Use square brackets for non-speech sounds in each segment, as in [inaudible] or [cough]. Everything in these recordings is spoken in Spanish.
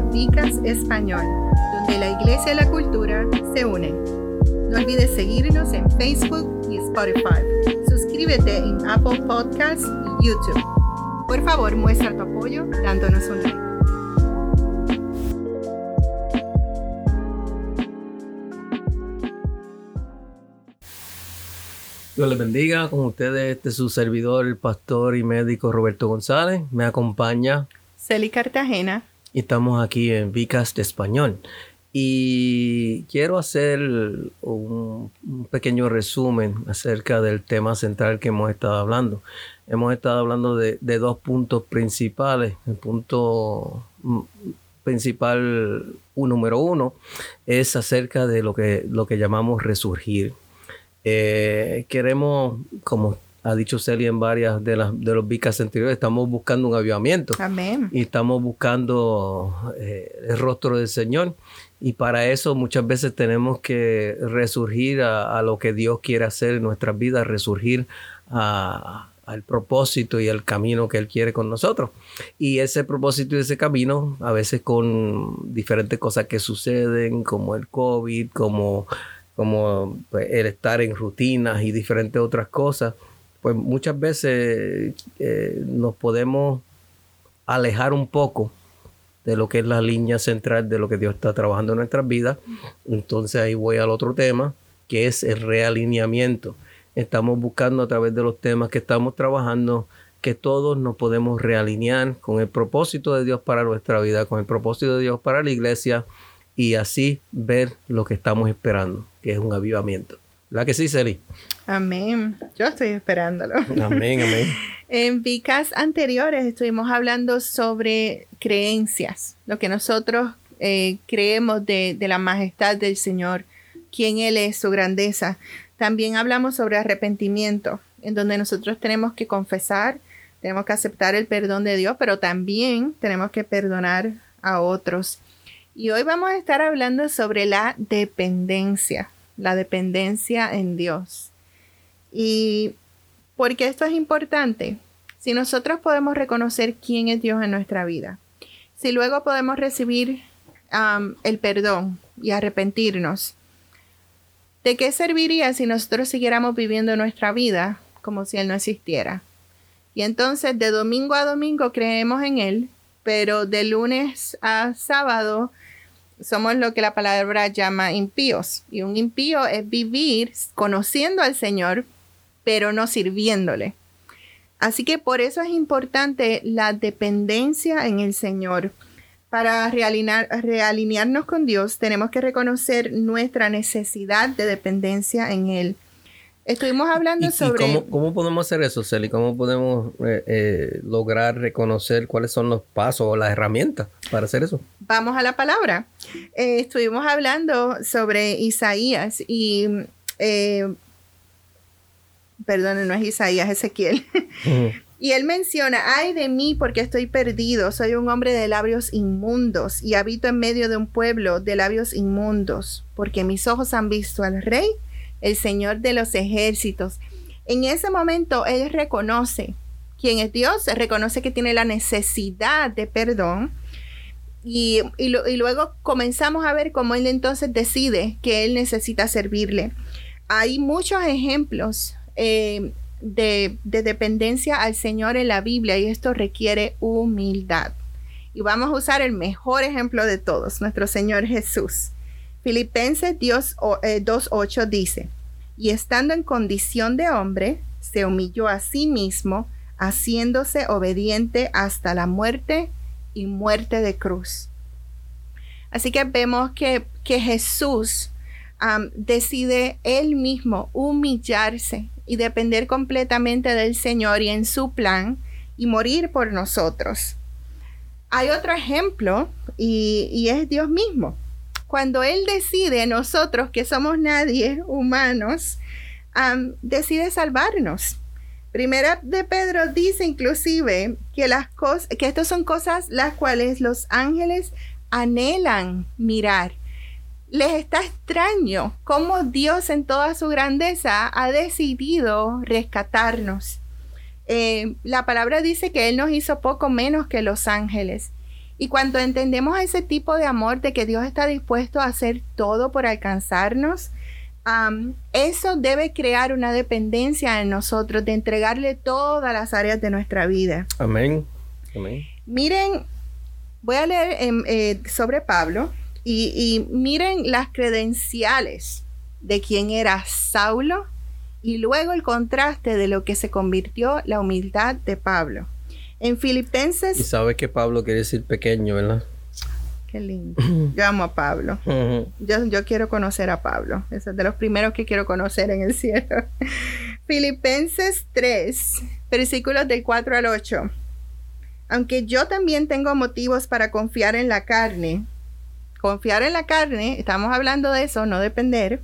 a Vicas Español, donde la iglesia y la cultura se unen. No olvides seguirnos en Facebook y Spotify. Suscríbete en Apple Podcasts y YouTube. Por favor, muestra tu apoyo dándonos un like. Dios les bendiga con ustedes, este es su servidor, el pastor y médico Roberto González. Me acompaña Celi Cartagena. Y estamos aquí en Vicas de Español. Y quiero hacer un, pequeño resumen acerca del tema central que hemos estado hablando. Hemos estado hablando de, dos puntos principales. El punto mm, principal número uno es acerca de lo que, lo que llamamos resurgir. Eh, queremos, como ha dicho Celia en varias de, las, de los vicas anteriores, estamos buscando un avivamiento. Amén. Y estamos buscando eh, el rostro del Señor. Y para eso muchas veces tenemos que resurgir a, lo que Dios quiere hacer en nuestras vidas, resurgir al propósito y al camino que Él quiere con nosotros. Y ese propósito y ese camino, a veces con diferentes cosas que suceden, como el COVID, como como pues, el estar en rutinas y diferentes otras cosas, pues muchas veces eh, nos podemos alejar un poco de lo que es la línea central de lo que Dios está trabajando en nuestras vidas. Entonces ahí voy al otro tema, que es el realineamiento. Estamos buscando a través de los temas que estamos trabajando que todos nos podemos realinear con el propósito de Dios para nuestra vida, con el propósito de Dios para la iglesia y así ver lo que estamos esperando que es un avivamiento. ¿La que sí, Celi? Amén. Yo estoy esperándolo. Amén, amén. [laughs] en vicas anteriores estuvimos hablando sobre creencias, lo que nosotros eh, creemos de, de la majestad del Señor, quién Él es, su grandeza. También hablamos sobre arrepentimiento, en donde nosotros tenemos que confesar, tenemos que aceptar el perdón de Dios, pero también tenemos que perdonar a otros. Y hoy vamos a estar hablando sobre la dependencia, la dependencia en Dios. Y porque esto es importante, si nosotros podemos reconocer quién es Dios en nuestra vida, si luego podemos recibir el perdón y arrepentirnos, ¿de qué serviría si nosotros siguiéramos viviendo nuestra vida como si Él no existiera? Y entonces de domingo a domingo creemos en Él, pero de lunes a sábado somos lo que la palabra llama impíos. Y un impío es vivir conociendo al Señor, pero no sirviéndole. Así que por eso es importante la dependencia en el Señor. Para realinearnos con Dios tenemos que reconocer nuestra necesidad de dependencia en Él. Estuvimos hablando sobre... ¿Y cómo, podemos hacer eso, Celi? ¿Cómo podemos eh, eh, lograr reconocer cuáles son los pasos o las herramientas para hacer eso? Vamos a la palabra. Eh, estuvimos hablando sobre Isaías y... perdón, no es Isaías, Ezequiel. [laughs] Y él menciona, ay de mí porque estoy perdido, soy un hombre de labios inmundos y habito en medio de un pueblo de labios inmundos, porque mis ojos han visto al rey el Señor de los ejércitos. En ese momento él reconoce quién es Dios, reconoce que tiene la necesidad de perdón. Y, luego comenzamos a ver cómo él entonces decide que él necesita servirle. Hay muchos ejemplos eh, de, de dependencia al Señor en la Biblia y esto requiere humildad. Y vamos a usar el mejor ejemplo de todos, nuestro Señor Jesús. Filipenses 2.8 eh, dice, y estando en condición de hombre, se humilló a sí mismo, haciéndose obediente hasta la muerte y muerte de cruz. Así que vemos que, que Jesús decide él mismo humillarse y depender completamente del Señor y en su plan y morir por nosotros. Hay otro ejemplo y, y es Dios mismo cuando Él decide, nosotros que somos nadie, humanos, decide salvarnos. Primera de Pedro dice inclusive que estas son cosas las cuales los ángeles anhelan mirar. Les está extraño cómo Dios en toda su grandeza ha decidido rescatarnos. Eh, la palabra dice que Él nos hizo poco menos que los ángeles. Y cuando entendemos ese tipo de amor de que Dios está dispuesto a hacer todo por alcanzarnos, eso debe crear una dependencia en nosotros de entregarle todas las áreas de nuestra vida. Amén. Amén. Miren, voy a leer em, eh, sobre Pablo y, y miren las credenciales de quién era Saulo y luego el contraste de lo que se convirtió la humildad de Pablo. En Filipenses... Y sabe que Pablo quiere decir pequeño, ¿verdad? Qué lindo. Yo amo a Pablo. yo, yo, quiero conocer a Pablo. Es de los primeros que quiero conocer en el cielo. [laughs] Filipenses 3, versículos del 4 al 8. Aunque yo también tengo motivos para confiar en la carne. Confiar en la carne, estamos hablando de eso, no depender.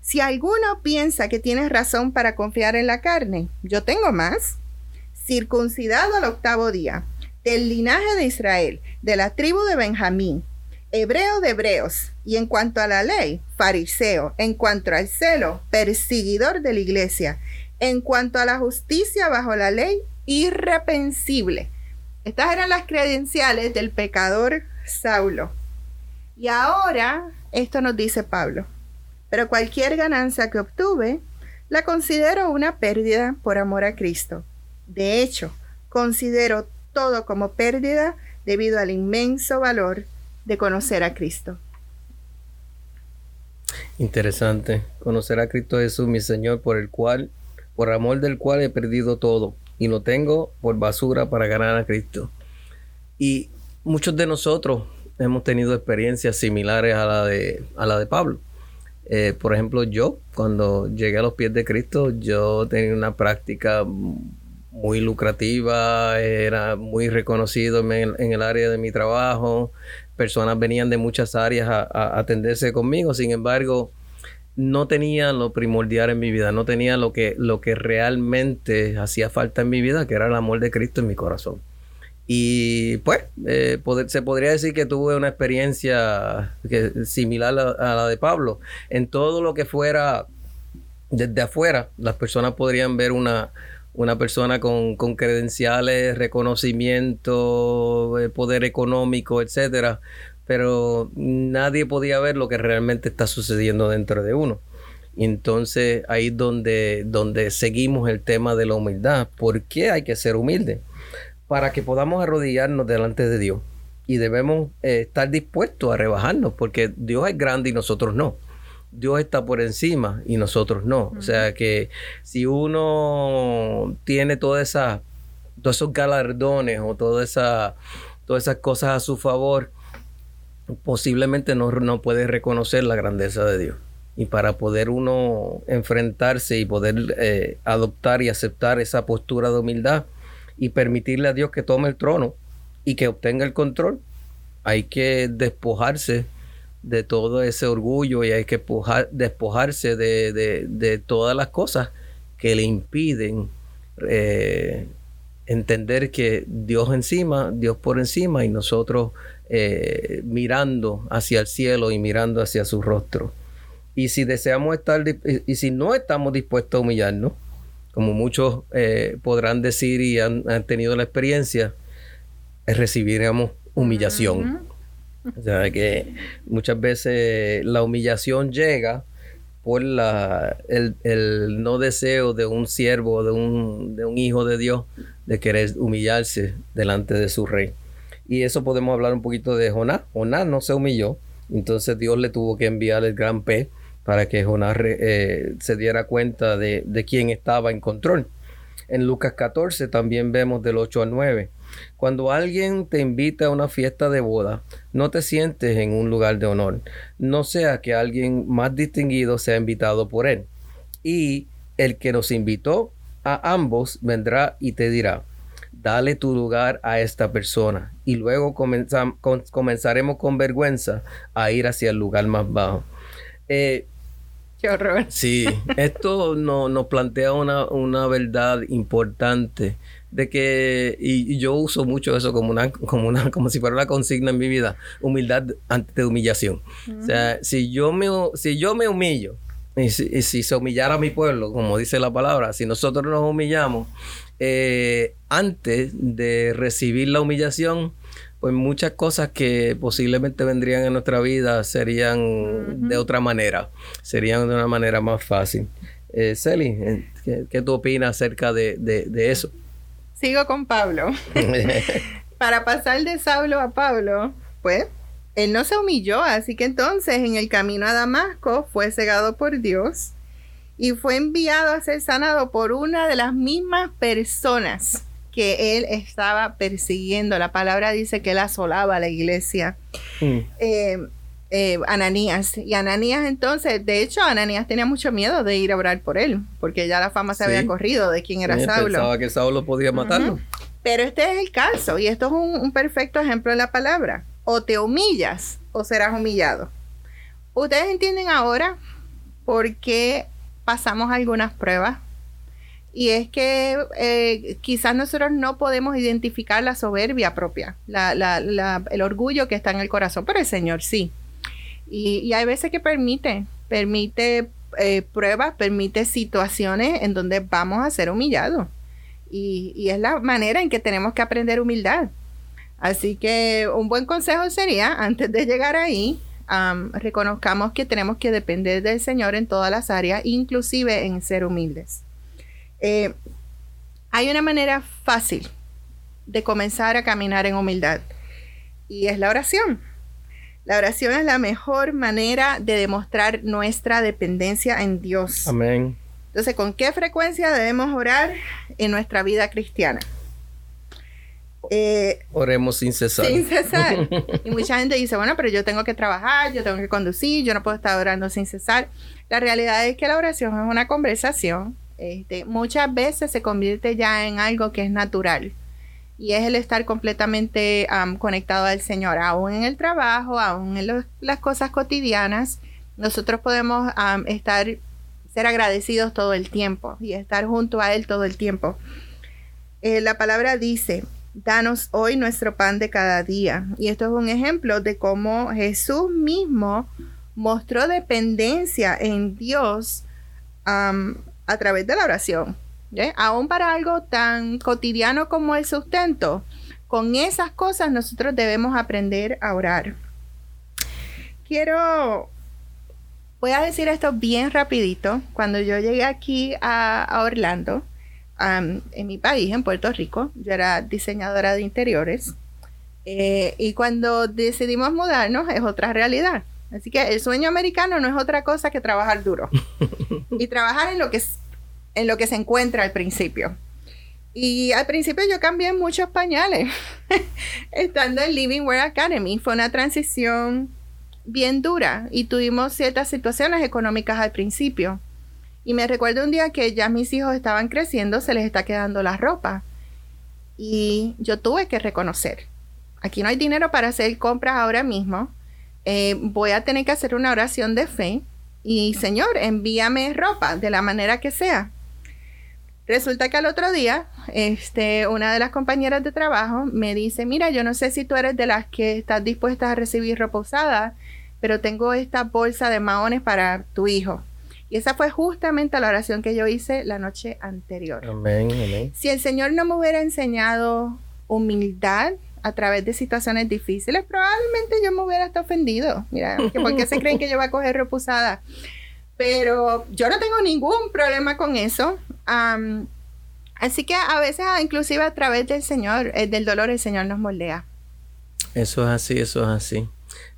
Si alguno piensa que tiene razón para confiar en la carne, yo tengo más. Circuncidado al octavo día del linaje de Israel, de la tribu de Benjamín, hebreo de hebreos, y en cuanto a la ley, fariseo, en cuanto al celo, perseguidor de la iglesia, en cuanto a la justicia bajo la ley, irrepensible. Estas eran las credenciales del pecador Saulo. Y ahora, esto nos dice Pablo, pero cualquier ganancia que obtuve, la considero una pérdida por amor a Cristo. De hecho, considero todo como pérdida debido al inmenso valor de conocer a Cristo. Interesante. Conocer a Cristo Jesús, mi Señor, por el cual, por amor del cual he perdido todo y lo tengo por basura para ganar a Cristo. Y muchos de nosotros hemos tenido experiencias similares a la de, a la de Pablo. Eh, por ejemplo, yo, cuando llegué a los pies de Cristo, yo tenía una práctica muy lucrativa, era muy reconocido en, el área de mi trabajo, personas venían de muchas áreas a, atenderse conmigo, sin embargo, no tenía lo primordial en mi vida, no tenía lo que, lo que realmente hacía falta en mi vida, que era el amor de Cristo en mi corazón. Y pues, eh, se podría decir que tuve una experiencia que, similar a, la de Pablo. En todo lo que fuera desde afuera, las personas podrían ver una, una persona con, credenciales, reconocimiento, eh, poder económico, etcétera, pero nadie podía ver lo que realmente está sucediendo dentro de uno. Entonces ahí es donde, donde seguimos el tema de la humildad. ¿Por qué hay que ser humilde? Para que podamos arrodillarnos delante de Dios. Y debemos eh, estar dispuestos a rebajarnos, porque Dios es grande y nosotros no. Dios está por encima y nosotros no. O sea que si uno tiene toda esa, todos esos galardones o toda esa, todas esas cosas a su favor, posiblemente no, no puede reconocer la grandeza de Dios. Y para poder uno enfrentarse y poder eh, adoptar y aceptar esa postura de humildad y permitirle a Dios que tome el trono y que obtenga el control, hay que despojarse de todo ese orgullo y hay que despojarse de, todas las cosas que le impiden eh, entender que Dios encima, Dios por encima y nosotros eh, mirando hacia el cielo y mirando hacia su rostro. Y si deseamos estar, y si no estamos dispuestos a humillarnos, como muchos eh, podrán decir y han, tenido la experiencia, recibiremos humillación. O sea que muchas veces la humillación llega por la, el, no deseo de un siervo, de un, de un hijo de Dios, de querer humillarse delante de su rey. Y eso podemos hablar un poquito de Jonás. Jonás no se humilló, entonces Dios le tuvo que enviar el gran pez para que Jonás eh, se diera cuenta de, de quién estaba en control. En Lucas 14 también vemos del 8 al 9. Cuando alguien te invita a una fiesta de boda, no te sientes en un lugar de honor, no sea que alguien más distinguido sea invitado por él. Y el que nos invitó a ambos vendrá y te dirá, dale tu lugar a esta persona. Y luego comenzaremos con vergüenza a ir hacia el lugar más bajo. Eh, Qué horror. Sí, esto no, nos plantea una, una verdad importante de que, y, yo uso mucho eso como una, como una, como si fuera una consigna en mi vida, humildad ante humillación. O sea, si yo me, si yo me humillo, y si, se humillara mi pueblo, como dice la palabra, si nosotros nos humillamos, eh, antes de recibir la humillación, pues muchas cosas que posiblemente vendrían en nuestra vida serían de otra manera, serían de una manera más fácil. Eh, Celi, eh, ¿qué, tú opinas acerca de, eso? Sigo con Pablo. [laughs] Para pasar de Saulo a Pablo, pues él no se humilló, así que entonces en el camino a Damasco fue cegado por Dios y fue enviado a ser sanado por una de las mismas personas que él estaba persiguiendo. La palabra dice que él asolaba a la iglesia. Mm. Eh, eh, Ananías. Y Ananías entonces, de hecho, Ananías tenía mucho miedo de ir a orar por él, porque ya la fama se había corrido de quién era Saulo. Pensaba que Saulo podía matarlo. Pero este es el caso, y esto es un, perfecto ejemplo de la palabra. O te humillas o serás humillado. Ustedes entienden ahora por qué pasamos algunas pruebas y es que eh, quizás nosotros no podemos identificar la soberbia propia, el orgullo que está en el corazón, pero el Señor sí. Y, hay veces que permite, permite eh, pruebas, permite situaciones en donde vamos a ser humillados. Y, es la manera en que tenemos que aprender humildad. Así que un buen consejo sería, antes de llegar ahí, reconozcamos que tenemos que depender del Señor en todas las áreas, inclusive en ser humildes. Eh, hay una manera fácil de comenzar a caminar en humildad y es la oración. La oración es la mejor manera de demostrar nuestra dependencia en Dios. Amén. Entonces, ¿con qué frecuencia debemos orar en nuestra vida cristiana? Eh, Oremos sin cesar. Sin cesar. [laughs] y mucha gente dice, bueno, pero yo tengo que trabajar, yo tengo que conducir, yo no puedo estar orando sin cesar. La realidad es que la oración es una conversación este, muchas veces se convierte ya en algo que es natural y es el estar completamente conectado al Señor, aún en el trabajo, aún en las cosas cotidianas. Nosotros podemos estar, ser agradecidos todo el tiempo y estar junto a Él todo el tiempo. Eh, la palabra dice, danos hoy nuestro pan de cada día. Y esto es un ejemplo de cómo Jesús mismo mostró dependencia en Dios a través de la oración. Aún para algo tan cotidiano como el sustento, con esas cosas nosotros debemos aprender a orar. Quiero, voy a decir esto bien rapidito. Cuando yo llegué aquí a, Orlando, en mi país, en Puerto Rico, yo era diseñadora de interiores. Eh, y cuando decidimos mudarnos es otra realidad. Así que el sueño americano no es otra cosa que trabajar duro [laughs] y trabajar en lo que en lo que se encuentra al principio. Y al principio yo cambié muchos pañales [laughs] estando en Living Wear Academy. Fue una transición bien dura y tuvimos ciertas situaciones económicas al principio. Y me recuerdo un día que ya mis hijos estaban creciendo, se les está quedando la ropa. Y yo tuve que reconocer, aquí no hay dinero para hacer compras ahora mismo eh, voy a tener que hacer una oración de fe y Señor, envíame ropa de la manera que sea. Resulta que al otro día, este, una de las compañeras de trabajo me dice, mira, yo no sé si tú eres de las que estás dispuestas a recibir ropa usada, pero tengo esta bolsa de maones para tu hijo. Y esa fue justamente la oración que yo hice la noche anterior. Amén, amén. Si el Señor no me hubiera enseñado humildad, a través de situaciones difíciles, probablemente yo me hubiera hasta ofendido. Mira, ¿por qué se creen que yo voy a coger repusada? Pero yo no tengo ningún problema con eso. así que a veces, inclusive a través del Señor, eh, del dolor, el Señor nos moldea. Eso es así, eso es así.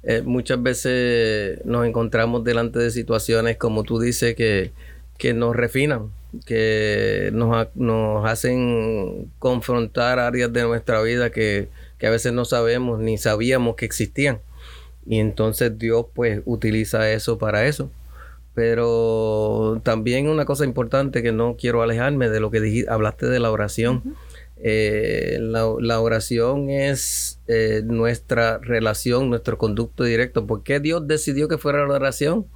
Eh, muchas veces nos encontramos delante de situaciones, como tú dices, que, que nos refinan, que nos, nos hacen confrontar áreas de nuestra vida que que a veces no sabemos ni sabíamos que existían. Y entonces Dios pues utiliza eso para eso. Pero también una cosa importante que no quiero alejarme de lo que dijiste, hablaste de la oración. Eh, la, oración es eh, nuestra relación, nuestro conducto directo. ¿Por qué Dios decidió que fuera la oración?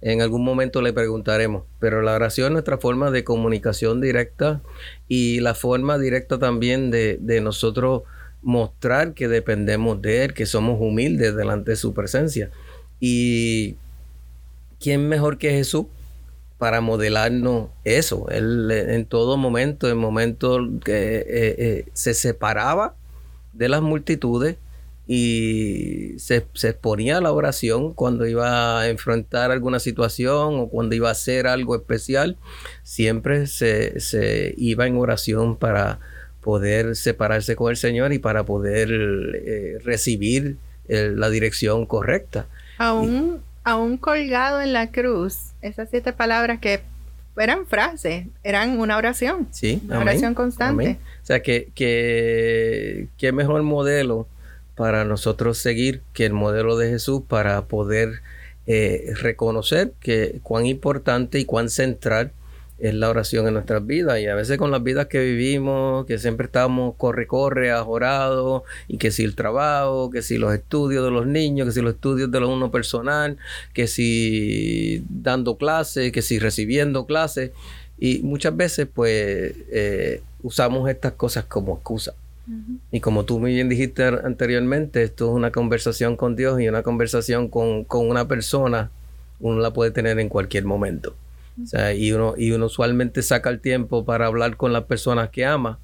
En algún momento le preguntaremos. Pero la oración es nuestra forma de comunicación directa y la forma directa también de, de nosotros mostrar que dependemos de Él, que somos humildes delante de su presencia. Y ¿quién mejor que Jesús para modelarnos eso? Él en todo momento, en momentos que eh, eh, se separaba de las multitudes y se, exponía a la oración cuando iba a enfrentar alguna situación o cuando iba a hacer algo especial, siempre se, iba en oración para poder separarse con el Señor y para poder eh, recibir eh, la dirección correcta. Aún, aún colgado en la cruz, esas siete palabras que eran frases, eran una oración. Sí, una oración constante. O sea, que, que, qué mejor modelo para nosotros seguir que el modelo de Jesús para poder eh, reconocer que cuán importante y cuán central es la oración en nuestras vidas y a veces con las vidas que vivimos, que siempre estamos corre, corre, ajorado y que si el trabajo, que si los estudios de los niños, que si los estudios de lo uno personal, que si dando clases, que si recibiendo clases y muchas veces pues eh, usamos estas cosas como excusa. Y como tú muy bien dijiste anteriormente, esto es una conversación con Dios y una conversación con, con una persona, uno la puede tener en cualquier momento. O y uno, y uno usualmente saca el tiempo para hablar con las personas que ama.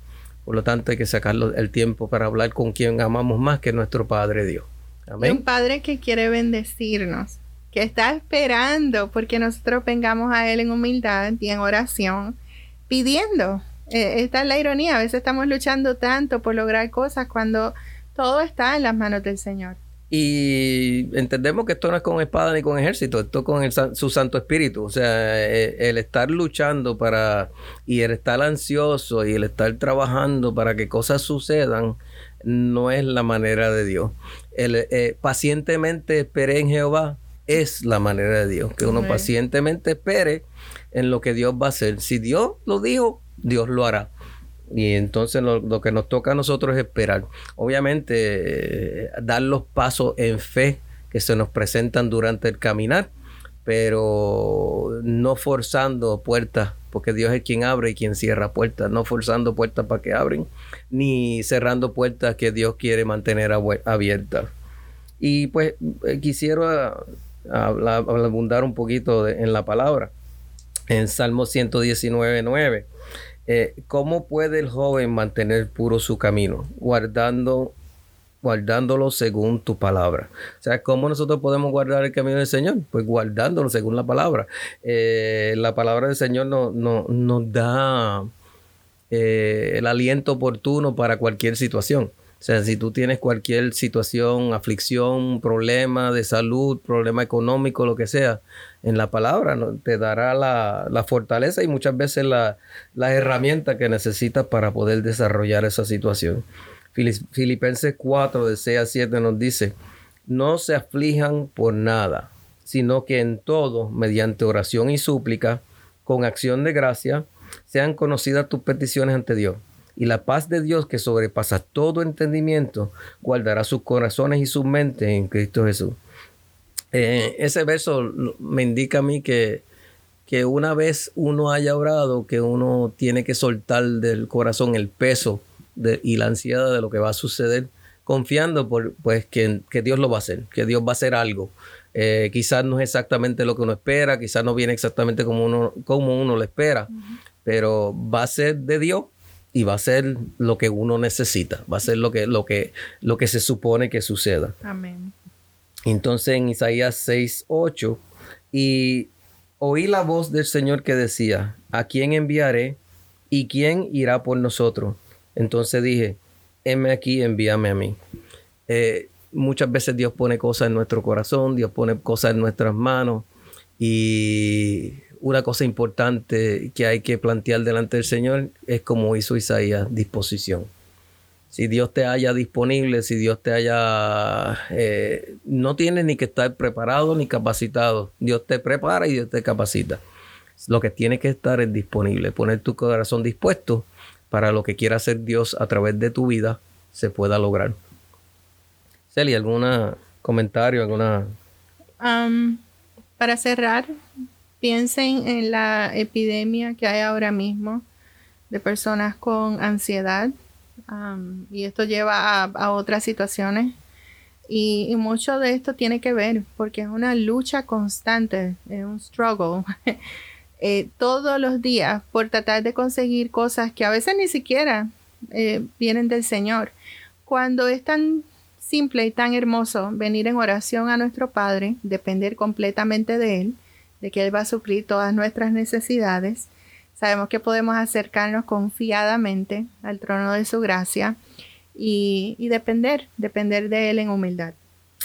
Por lo tanto, hay que sacar el tiempo para hablar con quien amamos más que nuestro Padre Dios. Amén. un Padre que quiere bendecirnos, que está esperando porque nosotros vengamos a Él en humildad y en oración, pidiendo. Eh, esta es la ironía. A veces estamos luchando tanto por lograr cosas cuando todo está en las manos del Señor. Y entendemos que esto no es con espada ni con ejército, esto es con su Santo Espíritu. O sea, e, el, estar luchando para, y el estar ansioso y el estar trabajando para que cosas sucedan, no es la manera de Dios. El eh, pacientemente espere en Jehová es la manera de Dios. Que uno pacientemente espere en lo que Dios va a hacer. Si Dios lo dijo, Dios lo hará. Y entonces lo, que nos toca a nosotros es esperar. Obviamente, eh, dar los pasos en fe que se nos presentan durante el caminar, pero no forzando puertas, porque Dios es quien abre y quien cierra puertas, no forzando puertas para que abren, ni cerrando puertas que Dios quiere mantener abiertas. Y pues eh, quisiera abundar un poquito en la palabra. En Salmo 119, 9 eh, ¿Cómo puede el joven mantener puro su camino? Guardando, guardándolo según tu palabra. O sea, ¿cómo nosotros podemos guardar el camino del Señor? Pues guardándolo según la palabra. Eh, la palabra del Señor no, no, nos da eh, el aliento oportuno para cualquier situación. O sea, si tú tienes cualquier situación, aflicción, problema de salud, problema económico, lo que sea, en la palabra te dará la, fortaleza y muchas veces la, la herramienta que necesitas para poder desarrollar esa situación. Filipenses 4, de 6 a 7 nos dice, no se aflijan por nada, sino que en todo, mediante oración y súplica, con acción de gracia, sean conocidas tus peticiones ante Dios y la paz de Dios que sobrepasa todo entendimiento guardará sus corazones y sus mentes en Cristo Jesús. Eh, ese verso me indica a mí que, que una vez uno haya orado, que uno tiene que soltar del corazón el peso de, y la ansiedad de lo que va a suceder, confiando por, pues, que, Dios lo va a hacer, que Dios va a hacer algo. Eh, quizás no es exactamente lo que uno espera, quizás no viene exactamente como uno, como uno lo espera, pero va a ser de Dios y va a ser lo que uno necesita, va a ser lo que, lo que, lo que se supone que suceda. Amén. Entonces en Isaías 6, 8, y oí la voz del Señor que decía, ¿a quién enviaré y quién irá por nosotros? Entonces dije, heme aquí, envíame a mí. Eh, muchas veces Dios pone cosas en nuestro corazón, Dios pone cosas en nuestras manos y una cosa importante que hay que plantear delante del Señor es como hizo Isaías, disposición. Si Dios te haya disponible, si Dios te haya... Eh, no tienes ni que estar preparado ni capacitado. Dios te prepara y Dios te capacita. Lo que tiene que estar es disponible, poner tu corazón dispuesto para lo que quiera hacer Dios a través de tu vida se pueda lograr. Celia, ¿algún comentario, alguna... para cerrar, piensen en la epidemia que hay ahora mismo de personas con ansiedad y esto lleva a, otras situaciones y, mucho de esto tiene que ver porque es una lucha constante, es un struggle [laughs] eh, todos los días por tratar de conseguir cosas que a veces ni siquiera eh, vienen del Señor. Cuando es tan simple y tan hermoso venir en oración a nuestro Padre, depender completamente de Él, de que Él va a suplir todas nuestras necesidades. Sabemos que podemos acercarnos confiadamente al trono de su gracia y, y depender, depender de Él en humildad.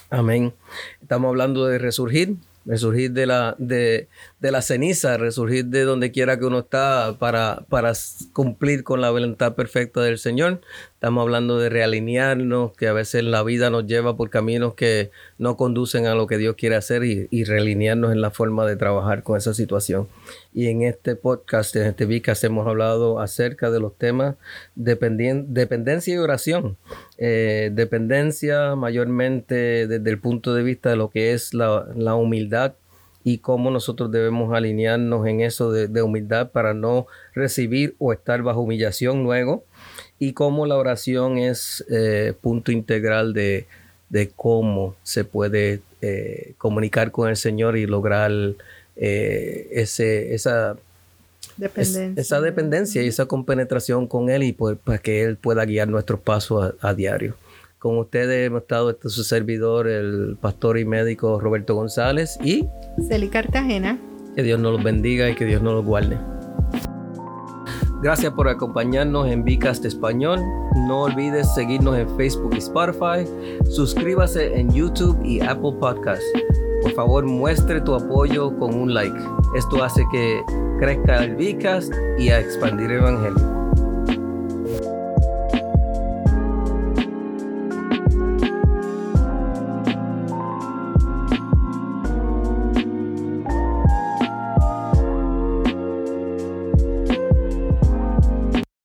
Amén. Estamos hablando de resurgir, resurgir de la, de, de la ceniza, resurgir de donde quiera que uno está para, para cumplir con la voluntad perfecta del Señor. Estamos hablando de realinearnos, que a veces la vida nos lleva por caminos que no conducen a lo que Dios quiere hacer y, y realinearnos en la forma de trabajar con esa situación. Y en este podcast, en este Vicas, hemos hablado acerca de los temas dependencia y oración. Eh, dependencia mayormente desde el punto de vista de lo que es la, la humildad y cómo nosotros debemos alinearnos en eso de, de, humildad para no recibir o estar bajo humillación luego y cómo la oración es eh, punto integral de, de, cómo se puede eh, comunicar con el Señor y lograr eh, ese, esa, dependencia. esa dependencia y esa compenetración con Él y para pues, que Él pueda guiar nuestros pasos a, a diario. Con ustedes hemos estado este su servidor, el pastor y médico Roberto González y Celi Cartagena. Que Dios nos los bendiga y que Dios nos los guarde. Gracias por acompañarnos en Vicast Español. No olvides seguirnos en Facebook y Spotify. Suscríbase en YouTube y Apple Podcasts. Por favor, muestre tu apoyo con un like. Esto hace que crezca el Vicast y a expandir el Evangelio.